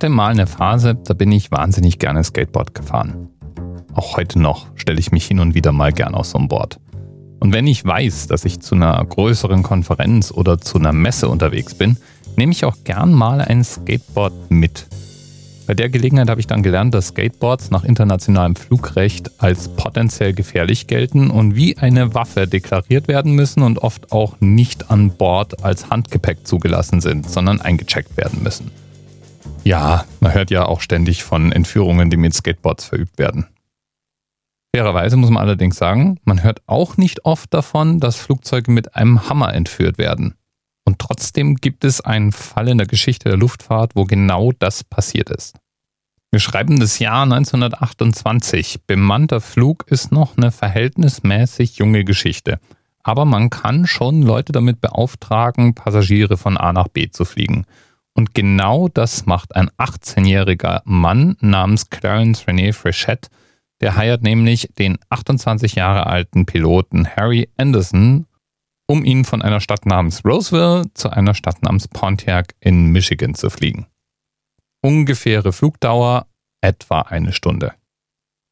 Hatte mal eine Phase, da bin ich wahnsinnig gerne Skateboard gefahren. Auch heute noch stelle ich mich hin und wieder mal gern auf so ein Board. Und wenn ich weiß, dass ich zu einer größeren Konferenz oder zu einer Messe unterwegs bin, nehme ich auch gern mal ein Skateboard mit. Bei der Gelegenheit habe ich dann gelernt, dass Skateboards nach internationalem Flugrecht als potenziell gefährlich gelten und wie eine Waffe deklariert werden müssen und oft auch nicht an Bord als Handgepäck zugelassen sind, sondern eingecheckt werden müssen. Ja, man hört ja auch ständig von Entführungen, die mit Skateboards verübt werden. Fairerweise muss man allerdings sagen, man hört auch nicht oft davon, dass Flugzeuge mit einem Hammer entführt werden. Und trotzdem gibt es einen Fall in der Geschichte der Luftfahrt, wo genau das passiert ist. Wir schreiben das Jahr 1928. Bemannter Flug ist noch eine verhältnismäßig junge Geschichte. Aber man kann schon Leute damit beauftragen, Passagiere von A nach B zu fliegen. Und genau das macht ein 18-jähriger Mann namens Clarence René Frechette. Der heiert nämlich den 28 Jahre alten Piloten Harry Anderson um ihn von einer Stadt namens Roseville zu einer Stadt namens Pontiac in Michigan zu fliegen. Ungefähre Flugdauer etwa eine Stunde.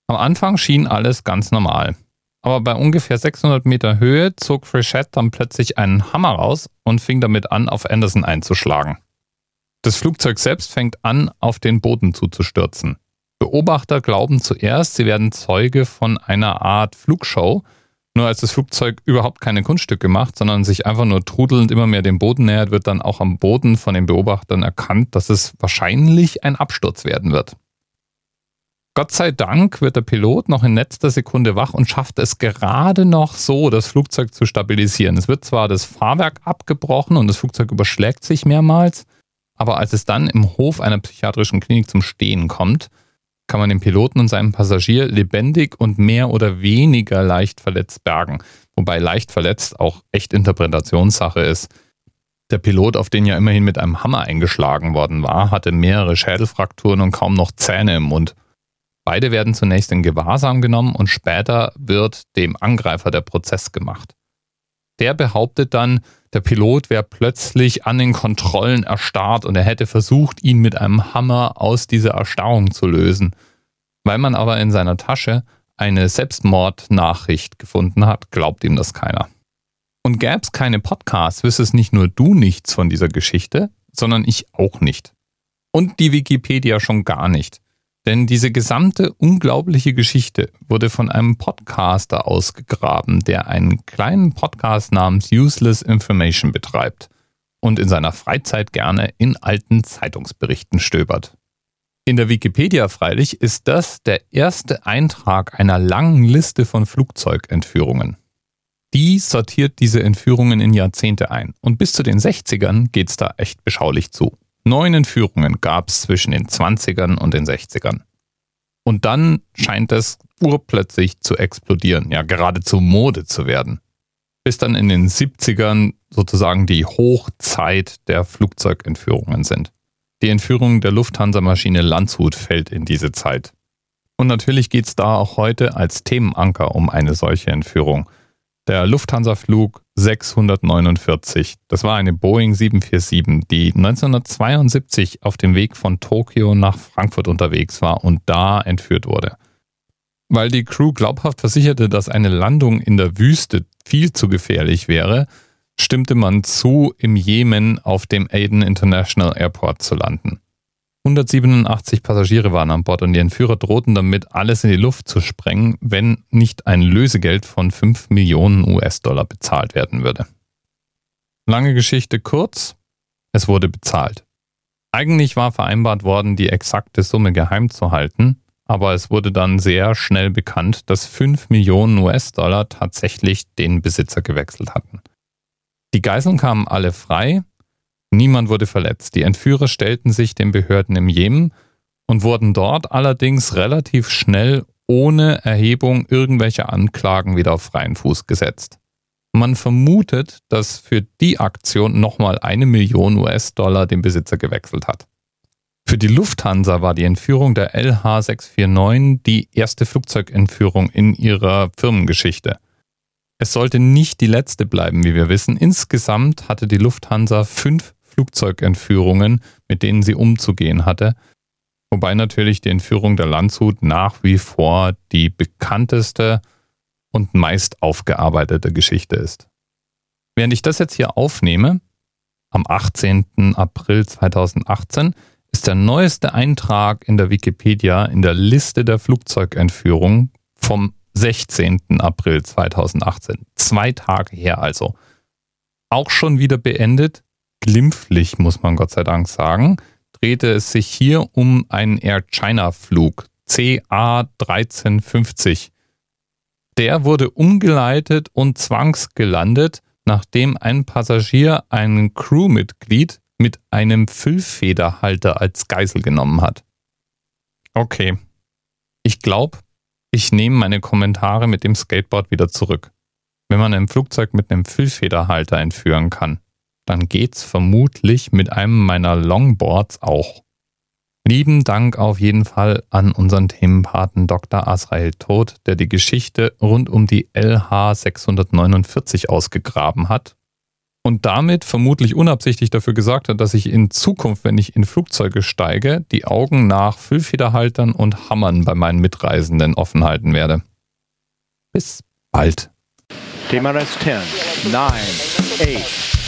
Am Anfang schien alles ganz normal. Aber bei ungefähr 600 Meter Höhe zog Frechette dann plötzlich einen Hammer raus und fing damit an, auf Anderson einzuschlagen. Das Flugzeug selbst fängt an, auf den Boden zuzustürzen. Beobachter glauben zuerst, sie werden Zeuge von einer Art Flugshow, nur als das Flugzeug überhaupt keine Kunststücke macht, sondern sich einfach nur trudelnd immer mehr dem Boden nähert, wird dann auch am Boden von den Beobachtern erkannt, dass es wahrscheinlich ein Absturz werden wird. Gott sei Dank wird der Pilot noch in letzter Sekunde wach und schafft es gerade noch so, das Flugzeug zu stabilisieren. Es wird zwar das Fahrwerk abgebrochen und das Flugzeug überschlägt sich mehrmals, aber als es dann im Hof einer psychiatrischen Klinik zum Stehen kommt, kann man den Piloten und seinen Passagier lebendig und mehr oder weniger leicht verletzt bergen. Wobei leicht verletzt auch echt Interpretationssache ist. Der Pilot, auf den ja immerhin mit einem Hammer eingeschlagen worden war, hatte mehrere Schädelfrakturen und kaum noch Zähne im Mund. Beide werden zunächst in Gewahrsam genommen und später wird dem Angreifer der Prozess gemacht. Der behauptet dann, der Pilot wäre plötzlich an den Kontrollen erstarrt und er hätte versucht, ihn mit einem Hammer aus dieser Erstarrung zu lösen. Weil man aber in seiner Tasche eine Selbstmordnachricht gefunden hat, glaubt ihm das keiner. Und gäbe es keine Podcasts, wüsstest nicht nur du nichts von dieser Geschichte, sondern ich auch nicht. Und die Wikipedia schon gar nicht. Denn diese gesamte unglaubliche Geschichte wurde von einem Podcaster ausgegraben, der einen kleinen Podcast namens Useless Information betreibt und in seiner Freizeit gerne in alten Zeitungsberichten stöbert. In der Wikipedia freilich ist das der erste Eintrag einer langen Liste von Flugzeugentführungen. Die sortiert diese Entführungen in Jahrzehnte ein und bis zu den 60ern geht's da echt beschaulich zu. Neun Entführungen gab es zwischen den 20ern und den 60ern. Und dann scheint es urplötzlich zu explodieren, ja geradezu Mode zu werden. Bis dann in den 70ern sozusagen die Hochzeit der Flugzeugentführungen sind. Die Entführung der Lufthansa-Maschine Landshut fällt in diese Zeit. Und natürlich geht es da auch heute als Themenanker um eine solche Entführung. Der Lufthansa-Flug 649. Das war eine Boeing 747, die 1972 auf dem Weg von Tokio nach Frankfurt unterwegs war und da entführt wurde. Weil die Crew glaubhaft versicherte, dass eine Landung in der Wüste viel zu gefährlich wäre, stimmte man zu, im Jemen auf dem Aden International Airport zu landen. 187 Passagiere waren an Bord und die Entführer drohten damit, alles in die Luft zu sprengen, wenn nicht ein Lösegeld von 5 Millionen US-Dollar bezahlt werden würde. Lange Geschichte kurz, es wurde bezahlt. Eigentlich war vereinbart worden, die exakte Summe geheim zu halten, aber es wurde dann sehr schnell bekannt, dass 5 Millionen US-Dollar tatsächlich den Besitzer gewechselt hatten. Die Geiseln kamen alle frei Niemand wurde verletzt. Die Entführer stellten sich den Behörden im Jemen und wurden dort allerdings relativ schnell ohne Erhebung irgendwelcher Anklagen wieder auf freien Fuß gesetzt. Man vermutet, dass für die Aktion nochmal eine Million US-Dollar den Besitzer gewechselt hat. Für die Lufthansa war die Entführung der LH649 die erste Flugzeugentführung in ihrer Firmengeschichte. Es sollte nicht die letzte bleiben, wie wir wissen. Insgesamt hatte die Lufthansa fünf Flugzeugentführungen, mit denen sie umzugehen hatte. Wobei natürlich die Entführung der Landshut nach wie vor die bekannteste und meist aufgearbeitete Geschichte ist. Während ich das jetzt hier aufnehme, am 18. April 2018, ist der neueste Eintrag in der Wikipedia in der Liste der Flugzeugentführung vom 16. April 2018. Zwei Tage her also. Auch schon wieder beendet, glimpflich muss man Gott sei Dank sagen, drehte es sich hier um einen Air China Flug CA 1350. Der wurde umgeleitet und zwangsgelandet, nachdem ein Passagier ein Crewmitglied mit einem Füllfederhalter als Geisel genommen hat. Okay. Ich glaube, ich nehme meine Kommentare mit dem Skateboard wieder zurück. Wenn man ein Flugzeug mit einem Füllfederhalter entführen kann, dann geht's vermutlich mit einem meiner Longboards auch. Lieben Dank auf jeden Fall an unseren Themenpaten Dr. Asrael Todt, der die Geschichte rund um die LH 649 ausgegraben hat und damit vermutlich unabsichtlich dafür gesorgt hat, dass ich in Zukunft, wenn ich in Flugzeuge steige, die Augen nach Füllfederhaltern und Hammern bei meinen Mitreisenden offen halten werde. Bis bald. TMRS 10, 9, 8.